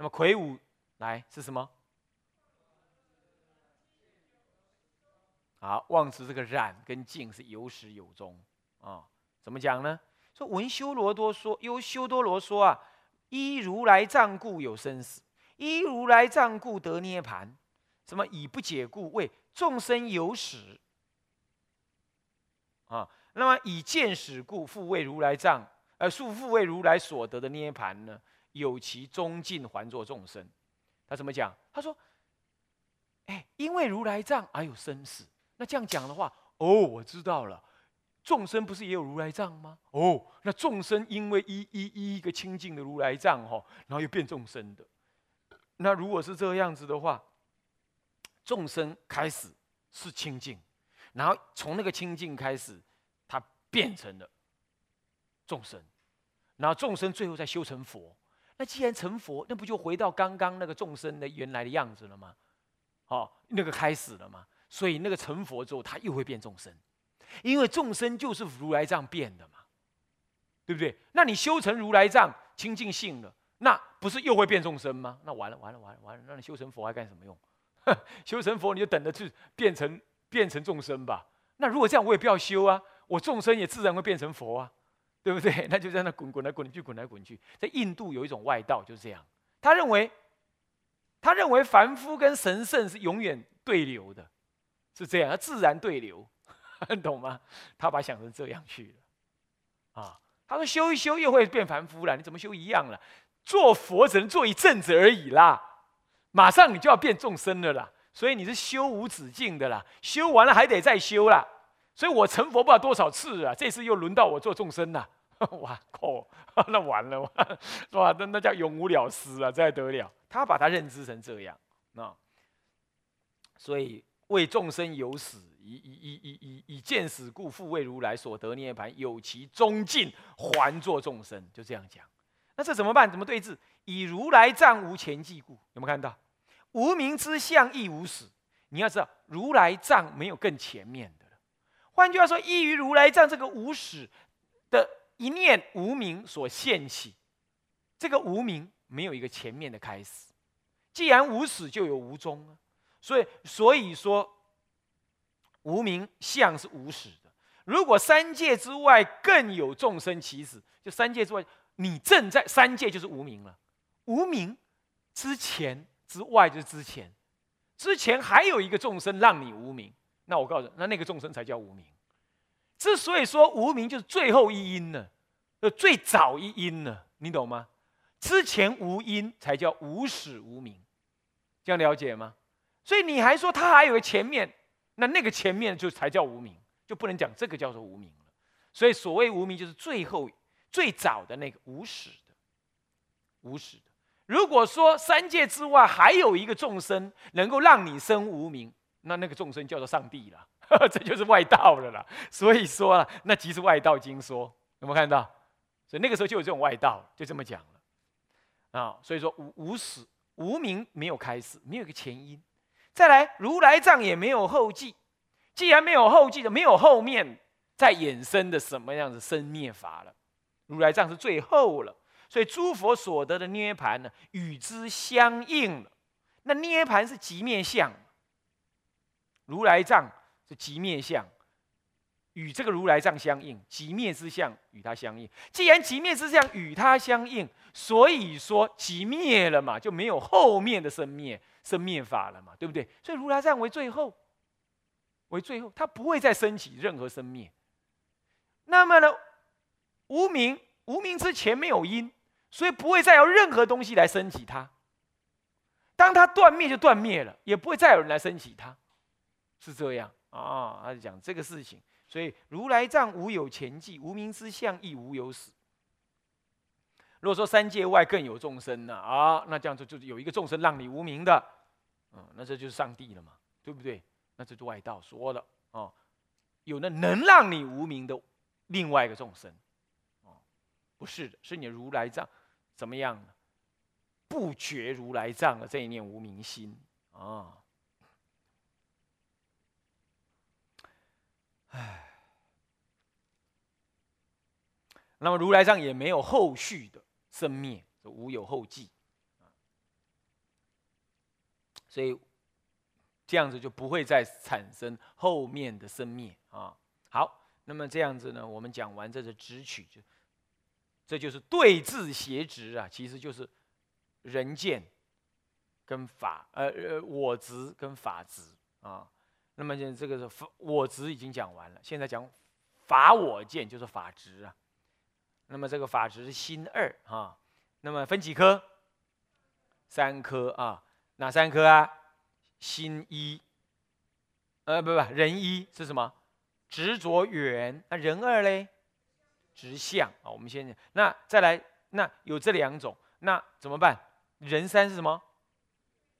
那么魁梧来是什么？好，忘词这个染跟净是有始有终啊？怎么讲呢？说闻修罗多说，由修多罗说啊，依如来藏故有生死，依如来藏故得涅盘。什么以不解故为众生有始啊？那么以见始故复为如来藏，呃，复复为如来所得的涅盘呢？有其中尽还作众生。他怎么讲？他说：哎，因为如来藏而有生死。那这样讲的话，哦，我知道了，众生不是也有如来藏吗？哦，那众生因为一一一一个清净的如来藏哈，然后又变众生的。那如果是这样子的话，众生开始是清净，然后从那个清净开始，他变成了众生，然后众生最后再修成佛。那既然成佛，那不就回到刚刚那个众生的原来的样子了吗？好，那个开始了吗？所以那个成佛之后，他又会变众生，因为众生就是如来藏变的嘛，对不对？那你修成如来藏清净性了，那不是又会变众生吗？那完了完了完了完了，那你修成佛还干什么用？修成佛你就等着去变成变成众生吧。那如果这样，我也不要修啊，我众生也自然会变成佛啊，对不对？那就在那滚滚来滚去，滚来滚去。在印度有一种外道就是这样，他认为他认为凡夫跟神圣是永远对流的。是这样，自然对流，你懂吗？他把想成这样去了，啊，他说修一修又会变凡夫了，你怎么修一样了？做佛只能做一阵子而已啦，马上你就要变众生了啦，所以你是修无止境的啦，修完了还得再修啦，所以我成佛不知道多少次啊，这次又轮到我做众生了，哇靠，那完了，哇，那那叫永无了失啊，这还得了？他把他认知成这样，那所以。为众生有死，以以以以以以见死故，复为如来所得涅盘，有其终尽，还作众生。就这样讲。那这怎么办？怎么对治？以如来藏无前际故，有没有看到？无名之相亦无死。你要知道，如来藏没有更前面。换句话说，依于如来藏这个无始的一念无名所现起，这个无名没有一个前面的开始。既然无始，就有无终。所以，所以说，无名相是无始的。如果三界之外更有众生起始，就三界之外，你正在三界就是无名了。无名之前之外就是之前，之前还有一个众生让你无名，那我告诉你，那那个众生才叫无名。之所以说无名，就是最后一因呢，呃，最早一因呢，你懂吗？之前无因才叫无始无名，这样了解吗？所以你还说他还有个前面，那那个前面就才叫无名，就不能讲这个叫做无名了。所以所谓无名，就是最后最早的那个无始的，无始的。如果说三界之外还有一个众生能够让你生无名，那那个众生叫做上帝了，这就是外道了啦。所以说啊，那即是外道经说，有没有看到？所以那个时候就有这种外道，就这么讲了啊。所以说无无始无名没有开始，没有一个前因。再来，如来藏也没有后继，既然没有后继的，没有后面再衍生的什么样子生灭法了。如来藏是最后了，所以诸佛所得的涅盘呢，与之相应了。那涅盘是极灭相，如来藏是极灭相，与这个如来藏相应，极灭之相与它相应。既然极灭之相与它相应，所以说极灭了嘛，就没有后面的生灭。生灭法了嘛，对不对？所以如来藏为最后，为最后，它不会再升起任何生灭。那么呢，无名无名之前没有因，所以不会再有任何东西来升起它。当它断灭就断灭了，也不会再有人来升起它，是这样啊。他就讲这个事情，所以如来藏无有前际，无名之相亦无有始。如果说三界外更有众生呢？啊，那这样子就有一个众生让你无名的，嗯，那这就是上帝了嘛，对不对？那这就外道说了哦，有那能让你无名的另外一个众生，哦，不是的，是你如来藏怎么样呢？不觉如来藏的这一念无名心啊，唉，那么如来藏也没有后续的。生灭，无有后继，所以这样子就不会再产生后面的生灭啊。好，那么这样子呢，我们讲完这个直取，就这就是对治邪执啊，其实就是人见跟法，呃呃，我执跟法执啊。那么现在这个是法我执已经讲完了，现在讲法我见就是法执啊。那么这个法执是心二啊。那么分几科？三科啊，哪三科啊？心一，呃，不不，人一是什么？执着缘。那人二嘞？执相啊。我们先那再来，那有这两种，那怎么办？人三是什么？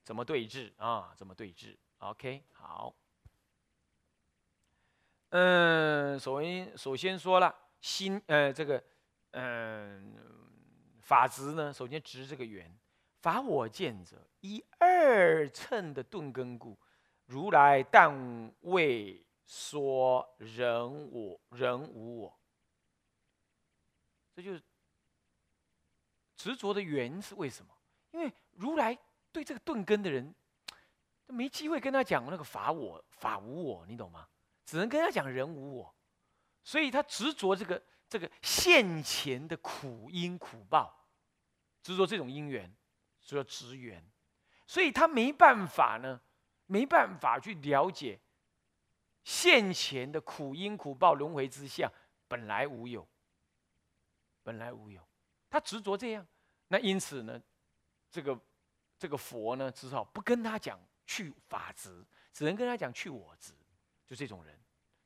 怎么对峙啊？怎么对峙？OK，好。嗯，首先首先说了心，呃，这个，嗯，法执呢，首先执这个缘。法我见者，一二乘的顿根故，如来但未说人我人无我。这就是执着的缘是为什么？因为如来对这个顿根的人，没机会跟他讲那个法我法无我，你懂吗？只能跟他讲人无我，所以他执着这个这个现前的苦因苦报，执着这种因缘。执着执缘，所以他没办法呢，没办法去了解现前的苦因苦报轮回之相本来无有，本来无有，他执着这样，那因此呢，这个这个佛呢，只好不跟他讲去法执，只能跟他讲去我执，就这种人。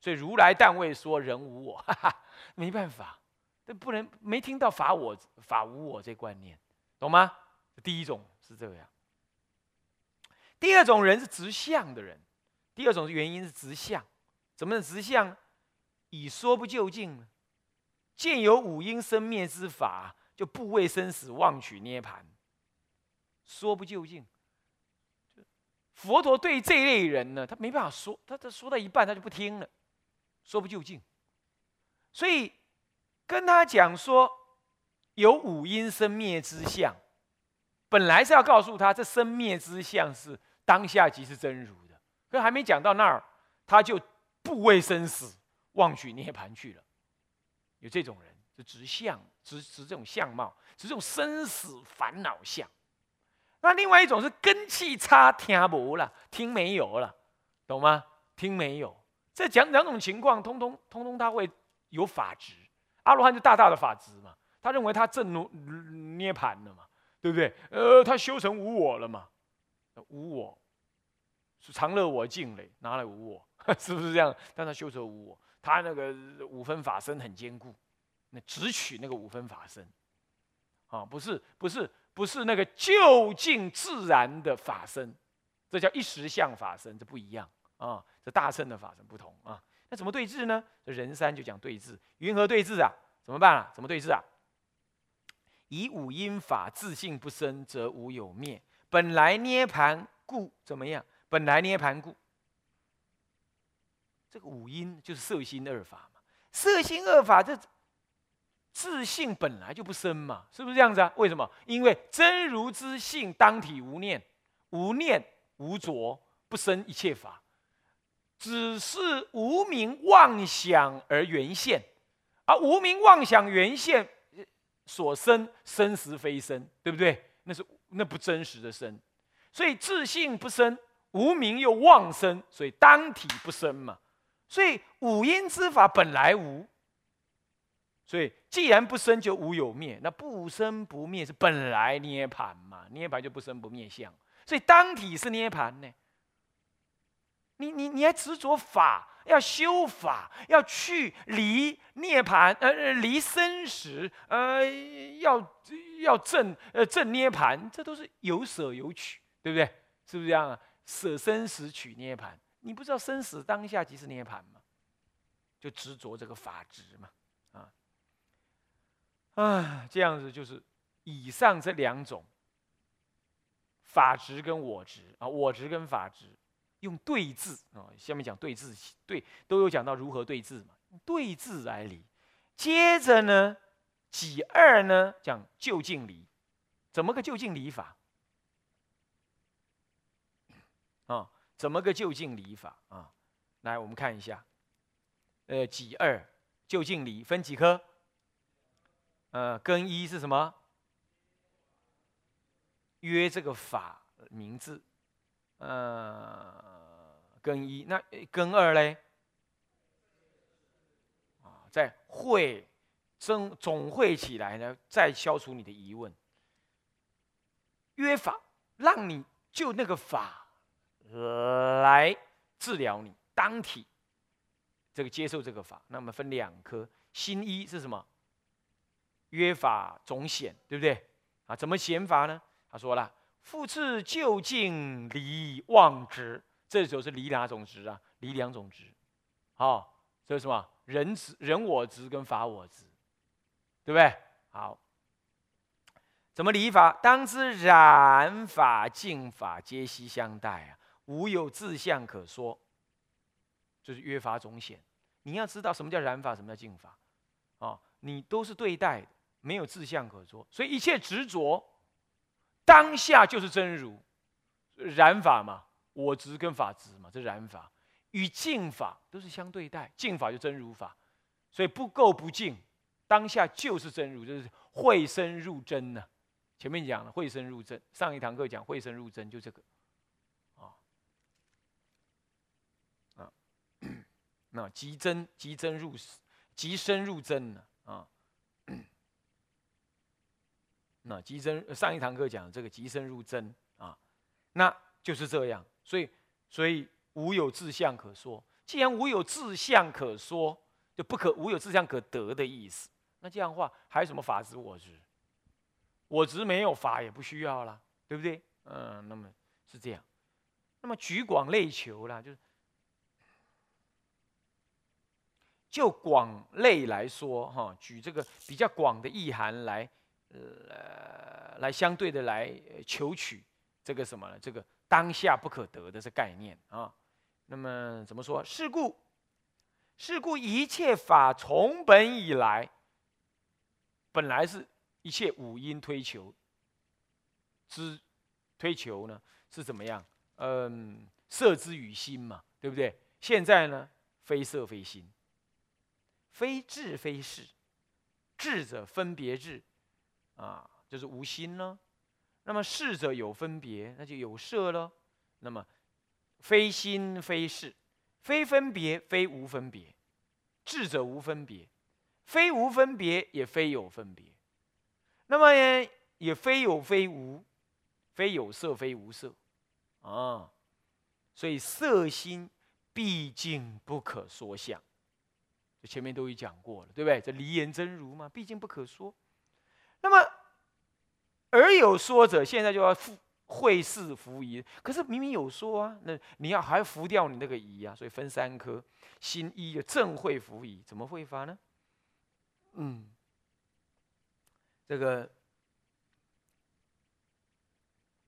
所以如来但未说人无我，哈哈，没办法，这不能没听到法我法无我这观念，懂吗？第一种是这样，第二种人是直相的人，第二种原因是直相，怎么的直相？以说不就近呢？见有五阴生灭之法，就不畏生死妄取涅盘。说不究竟，佛陀对这类人呢，他没办法说，他他说到一半他就不听了，说不就近。所以跟他讲说，有五阴生灭之相。本来是要告诉他，这生灭之相是当下即是真如的，可还没讲到那儿，他就不畏生死，妄取涅盘去了。有这种人，就执相，执执这种相貌，执这种生死烦恼相。那另外一种是根气差，听不了，听没有了，懂吗？听没有？这讲两种情况，通通通通他会有法执。阿罗汉就大大的法执嘛，他认为他正如涅盘了嘛。对不对？呃，他修成无我了嘛？无我是常乐我净嘞，拿来无我？是不是这样？但他修成无我，他那个五分法身很坚固，那只取那个五分法身啊，不是不是不是那个就近自然的法身，这叫一时相法身，这不一样啊，这大乘的法身不同啊。那怎么对峙呢？这人三就讲对峙，云何对峙啊？怎么办啊？怎么对峙啊？以五因法自性不生，则无有灭。本来涅盘故怎么样？本来涅盘故，这个五因就是色心二法嘛。色心二法这自性本来就不生嘛，是不是这样子啊？为什么？因为真如之性当体无念，无念无着，不生一切法，只是无名妄想而缘现，而无名妄想缘现。所生生实非生，对不对？那是那不真实的生，所以自信不生，无名又妄生，所以当体不生嘛。所以五阴之法本来无，所以既然不生就无有灭，那不生不灭是本来涅盘嘛，涅盘就不生不灭相，所以当体是涅盘呢。你你你还执着法？要修法，要去离涅盘，呃，离生死，呃，要要正，呃，正涅盘，这都是有舍有取，对不对？是不是这样啊？舍生死取涅盘，你不知道生死当下即是涅盘吗？就执着这个法执嘛，啊，啊，这样子就是以上这两种法执跟我执啊，我执跟法执。用对治啊，下面讲对治，对都有讲到如何对治嘛，对治来理。接着呢，己二呢讲就近离，怎么个就近离法啊？怎么个就近礼法啊？来，我们看一下，呃，己二就近礼分几科？呃，跟一是什么？约这个法名字，呃，更一那更二嘞？啊，在会总总会起来呢，再消除你的疑问。约法让你就那个法来治疗你当体，这个接受这个法，那么分两科，心一是什么？约法总显，对不对？啊，怎么显法呢？他说了：“复次就近离妄执，这时候是离哪种执啊？离两种执。好，这是什么？人执、人我执跟法我执，对不对？好，怎么理法？当知染法、净法皆悉相待啊，无有自相可说。就是约法总显。你要知道什么叫染法，什么叫净法啊？你都是对待的，没有自相可说，所以一切执着。”当下就是真如，染法嘛，我执跟法执嘛，这染法。与净法都是相对待，净法就真如法，所以不垢不净，当下就是真如，就是会深入真呢。前面讲了会深入真，上一堂课讲会深入真，就这个，啊。啊，那极真极真入极深入真呢啊。那极真上一堂课讲这个极深入真啊，那就是这样，所以所以无有自相可说。既然无有自相可说，就不可无有自相可得的意思。那这样的话还有什么法执我执？我执没有法也不需要了，对不对？嗯，那么是这样。那么举广类求啦，就是就广类来说哈，举这个比较广的意涵来。呃，来相对的来求取这个什么呢？这个当下不可得的这概念啊。那么怎么说？是故，是故一切法从本以来，本来是一切五因推求之推求呢，是怎么样？嗯，色之于心嘛，对不对？现在呢，非色非心，非智非事，智者分别智。啊，就是无心呢。那么事者有分别，那就有色了。那么非心非事，非分别非无分别，智者无分别，非无分别也非有分别。那么也非有非无，非有色非无色。啊，所以色心毕竟不可说相。前面都已讲过了，对不对？这离言真如嘛，毕竟不可说。那么，而有说者，现在就要复会事服疑。可是明明有说啊，那你要还服掉你那个疑啊，所以分三科，心一的正会服疑，怎么会发呢？嗯，这个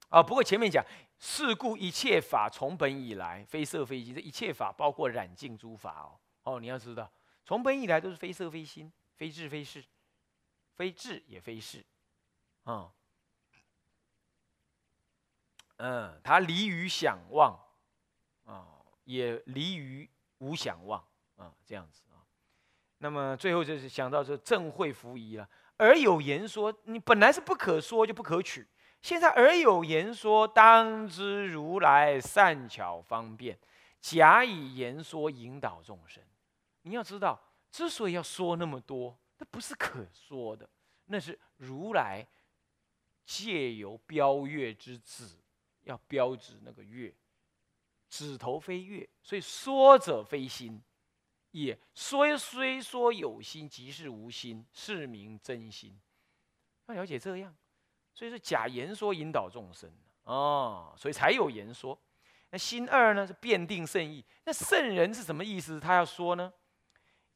啊，不过前面讲，是故一切法从本以来，非色非心，这一切法包括染净诸法哦。哦，你要知道，从本以来都是非色非心，非智非事。非智也非事，啊，嗯，嗯他离于想望，啊，也离于无想望，啊，这样子啊。那么最后就是想到这正会服仪了。而有言说，你本来是不可说就不可取，现在而有言说，当知如来善巧方便，假以言说引导众生。你要知道，之所以要说那么多。那不是可说的，那是如来借由标月之子，要标指那个月，指头非月，所以说者非心，也虽虽说有心，即是无心，是名真心。要了解这样，所以说假言说引导众生哦，所以才有言说。那心二呢是辩定圣意，那圣人是什么意思？他要说呢，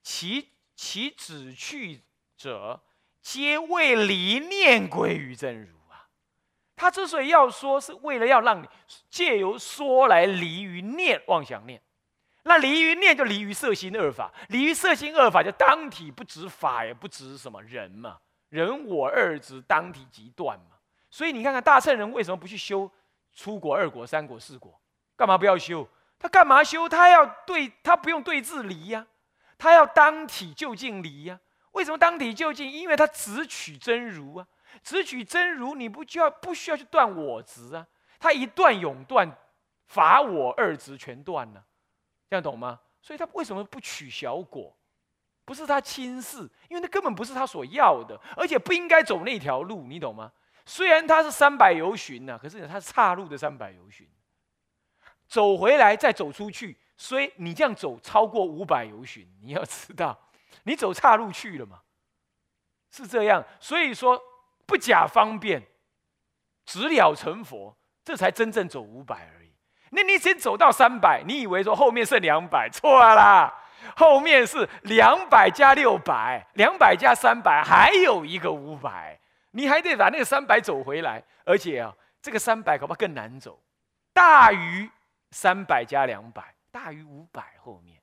其。其指去者，皆为离念归于真如！他之所以要说，是为了要让你借由说来离于念妄想念。那离于念，就离于色心二法；离于色心二法，就当体不执法，也不执什么人嘛。人我二执，当体即断嘛。所以你看看大圣人为什么不去修出国、二国、三国、四国？干嘛不要修？他干嘛修？他要对，他不用对治离呀，他要当体就近离呀。为什么当体就近？因为他只取真如啊，只取真如，你不就要不需要去断我执啊？他一断永断，法我二执全断了，这样懂吗？所以他为什么不取小果？不是他轻视，因为那根本不是他所要的，而且不应该走那条路，你懂吗？虽然他是三百游巡呢，可是他是岔路的三百游巡，走回来再走出去，所以你这样走超过五百游巡，你要知道，你走岔路去了嘛？是这样，所以说不假方便，直了成佛，这才真正走五百而已。那你先走到三百，你以为说后面剩两百，错啦。后面是两百加六百，两百加三百，还有一个五百，你还得把那个三百走回来，而且啊，这个三百恐怕更难走，大于三百加两百，大于五百后面，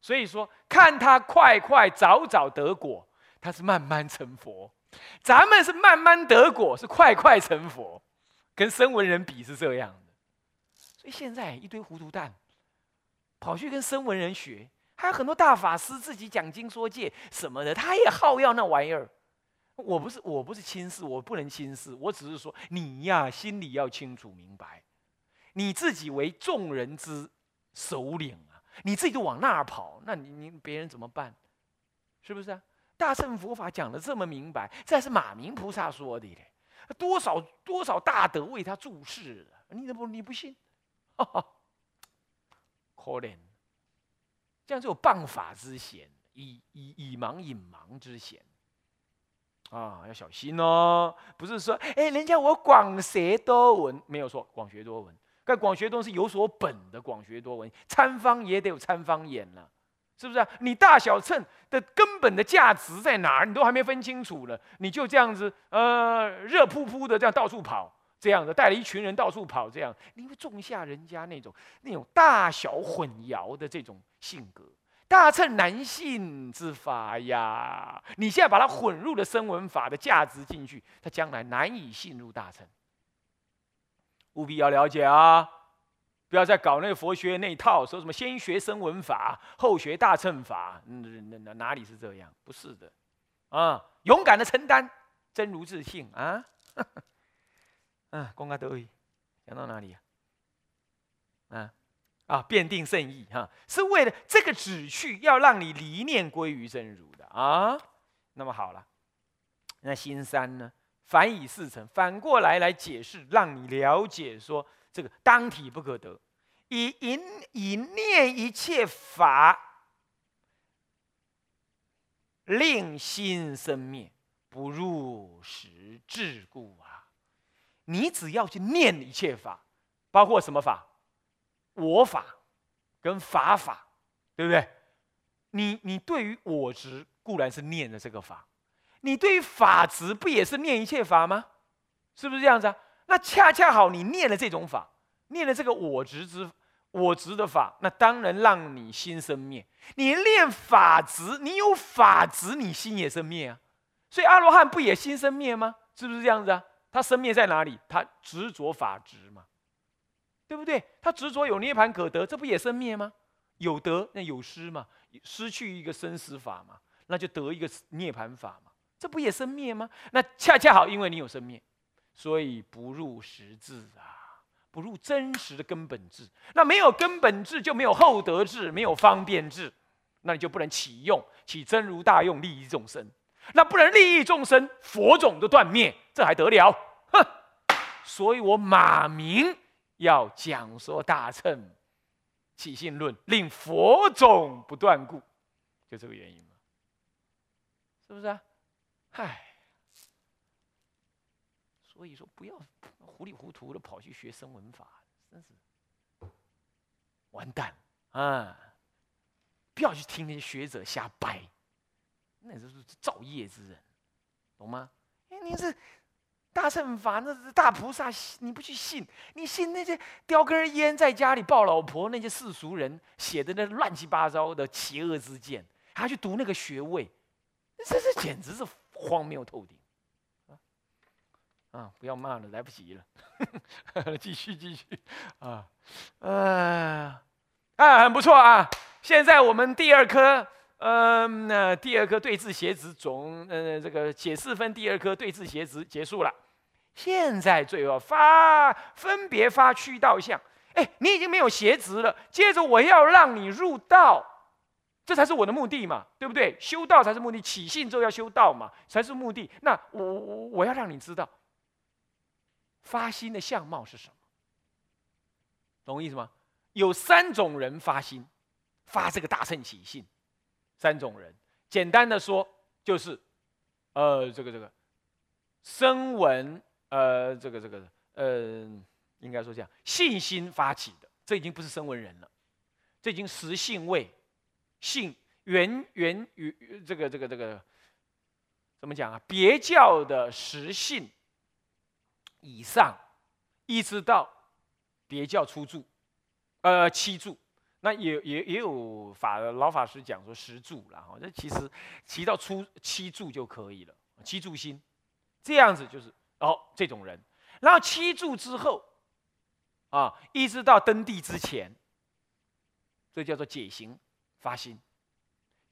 所以说看他快快早早得果，他是慢慢成佛，咱们是慢慢得果，是快快成佛，跟声闻人比是这样的，所以现在一堆糊涂蛋，跑去跟声闻人学。还有很多大法师自己讲经说戒什么的，他也好要那玩意儿。我不是我不是轻视，我不能轻视，我只是说你呀，心里要清楚明白，你自己为众人之首领啊，你自己都往那儿跑，那你你别人怎么办？是不是啊？大乘佛法讲的这么明白，这是马明菩萨说的嘞，多少多少大德为他注释，你怎么你不信？可怜。这样就有谤法之嫌，以以以盲隐盲之嫌，啊，要小心哦！不是说，哎，人家我广学多闻，没有说，广学多闻，但广学多是有所本的，广学多闻，参方也得有参方眼了，是不是？你大小乘的根本的价值在哪儿？你都还没分清楚呢，你就这样子，呃，热扑扑的这样到处跑，这样的带了一群人到处跑，这样你会种下人家那种那种大小混淆的这种。性格大乘难信之法呀！你现在把它混入了声闻法的价值进去，他将来难以信入大乘。务必要了解啊！不要再搞那个佛学那一套，说什么先学声闻法，后学大乘法，那那哪里是这样？不是的啊！勇敢的承担，真如自信啊！啊，公开得意，讲到哪里啊？啊？啊，辩定圣意哈，是为了这个旨趣，要让你离念归于真如的啊。那么好了，那心三呢？反以四成，反过来来解释，让你了解说，这个当体不可得，以淫以念一切法，令心生灭，不入实智故啊。你只要去念一切法，包括什么法？我法跟法法，对不对？你你对于我执固然是念的这个法，你对于法执不也是念一切法吗？是不是这样子啊？那恰恰好，你念了这种法，念了这个我执之我执的法，那当然让你心生灭。你念法执，你有法执，你心也生灭啊。所以阿罗汉不也心生灭吗？是不是这样子啊？他生灭在哪里？他执着法执嘛。对不对？他执着有涅盘可得，这不也生灭吗？有得那有失嘛，失去一个生死法嘛，那就得一个涅盘法嘛，这不也生灭吗？那恰恰好，因为你有生灭，所以不入实质啊，不入真实的根本质。那没有根本质，就没有厚德智，没有方便智，那你就不能启用，起真如大用，利益众生。那不能利益众生，佛种都断灭，这还得了？哼！所以我马明。要讲说大乘起信论，令佛种不断故，就这个原因嘛，是不是啊？唉，所以说不要糊里糊涂的跑去学声闻法，真是完蛋啊！不要去听那些学者瞎掰，那都是造业之人，懂吗？因为你是。大圣法那是大菩萨，你不去信，你信那些叼根烟在家里抱老婆那些世俗人写的那乱七八糟的邪恶之见，还去读那个学位，这这简直是荒谬透顶啊，不要骂了，来不及了。继续继续啊，呃，啊，很不错啊。现在我们第二科，嗯，那第二科对字写子总，呃，这个解四分第二科对字写子结束了。现在最后发分别发驱道相，哎，你已经没有邪执了。接着我要让你入道，这才是我的目的嘛，对不对？修道才是目的，起信之后要修道嘛，才是目的。那我我我要让你知道，发心的相貌是什么，懂我意思吗？有三种人发心，发这个大乘起信，三种人，简单的说就是，呃，这个这个，声闻。呃，这个这个，呃，应该说这样，信心发起的，这已经不是声闻人了，这已经实性位，性源源于这个这个这个，怎么讲啊？别教的实性以上，一直到别教初住，呃，七住，那也也也有法老法师讲说十住了哈，那其实提到初七住就可以了，七住心，这样子就是。哦，这种人，然后七住之后，啊，一直到登地之前，这叫做解行发心。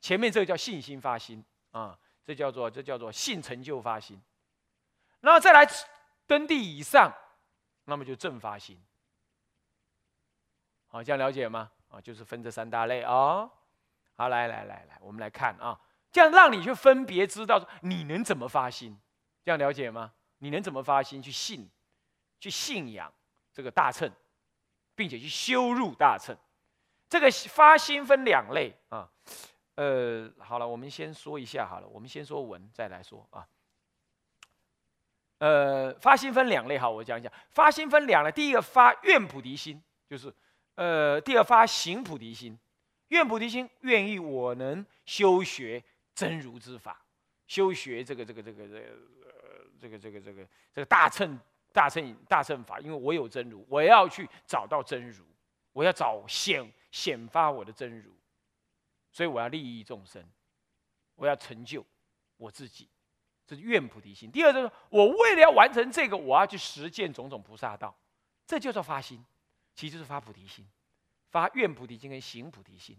前面这个叫信心发心啊，这叫做这叫做信成就发心。然后再来登地以上，那么就正发心。好，这样了解吗？啊，就是分这三大类啊。好，来来来来，我们来看啊，这样让你去分别知道你能怎么发心，这样了解吗？你能怎么发心去信、去信仰这个大乘，并且去修入大乘？这个发心分两类啊。呃，好了，我们先说一下好了，我们先说文，再来说啊。呃，发心分两类，哈，我讲一讲。发心分两类，第一个发愿菩提心，就是呃，第二发行菩提心。愿菩提心，愿意我能修学真如之法，修学这个这个这个这个。这个这个这个这个大乘大乘大乘法，因为我有真如，我要去找到真如，我要找显显发我的真如，所以我要利益众生，我要成就我自己，这是愿菩提心。第二就是我为了要完成这个，我要去实践种种菩萨道，这就叫发心，其实就是发菩提心，发愿菩提心跟行菩提心，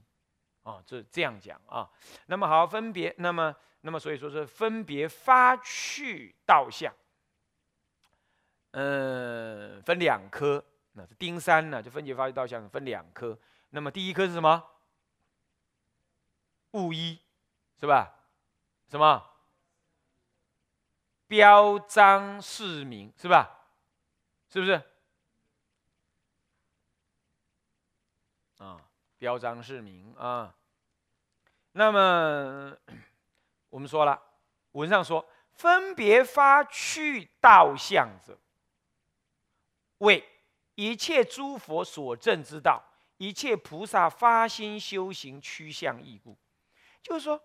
啊，这这样讲啊。那么好，分别那么。那么，所以说是分别发去道相，嗯，分两科。那是丁三呢，就分别发去道相分两科。那么第一科是什么？物一，是吧？什么？标章示明，是吧？是不是？啊，标章示明啊。那么。我们说了，文上说，分别发去道相者，为一切诸佛所证之道，一切菩萨发心修行趋向义故。就是说，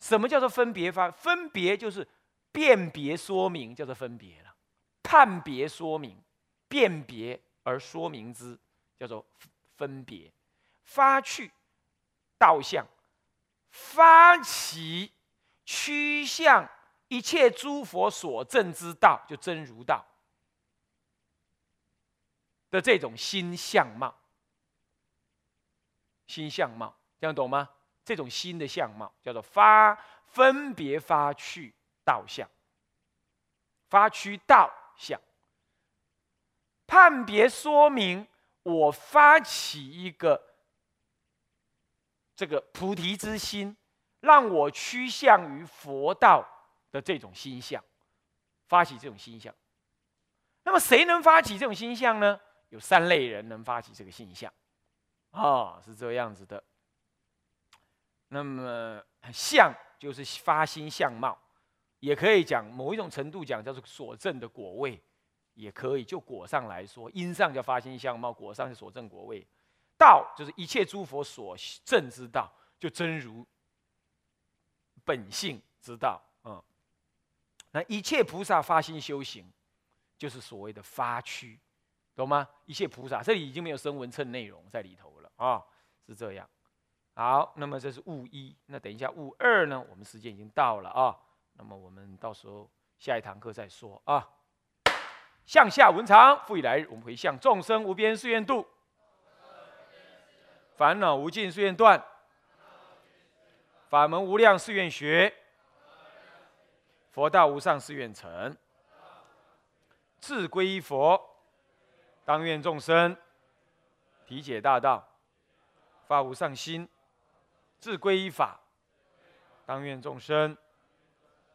什么叫做分别发？分别就是辨别说明，叫做分别了；判别说明，辨别而说明之，叫做分别。发去道相。发起趋向一切诸佛所证之道，就真如道的这种新相貌，新相貌，这样懂吗？这种新的相貌叫做发分别发去道相，发去道相，判别说明我发起一个。这个菩提之心，让我趋向于佛道的这种心相，发起这种心相。那么谁能发起这种心相呢？有三类人能发起这个心相，啊，是这样子的。那么相就是发心相貌，也可以讲某一种程度讲叫做所证的果位，也可以就果上来说，因上叫发心相貌，果上是所证果位。道就是一切诸佛所证之道，就真如本性之道啊。那一切菩萨发心修行，就是所谓的发区，懂吗？一切菩萨这里已经没有声闻称内容在里头了啊，是这样。好，那么这是物一，那等一下物二呢？我们时间已经到了啊，那么我们到时候下一堂课再说啊。向下文长，复以来日，我们回向众生无边誓愿度，烦恼无尽誓愿断，法门无量誓愿学，佛道无上誓愿成。自归依佛，当愿众生体解大道，发无上心；自归依法，当愿众生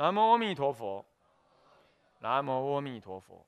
南无阿弥陀佛。南无阿弥陀佛。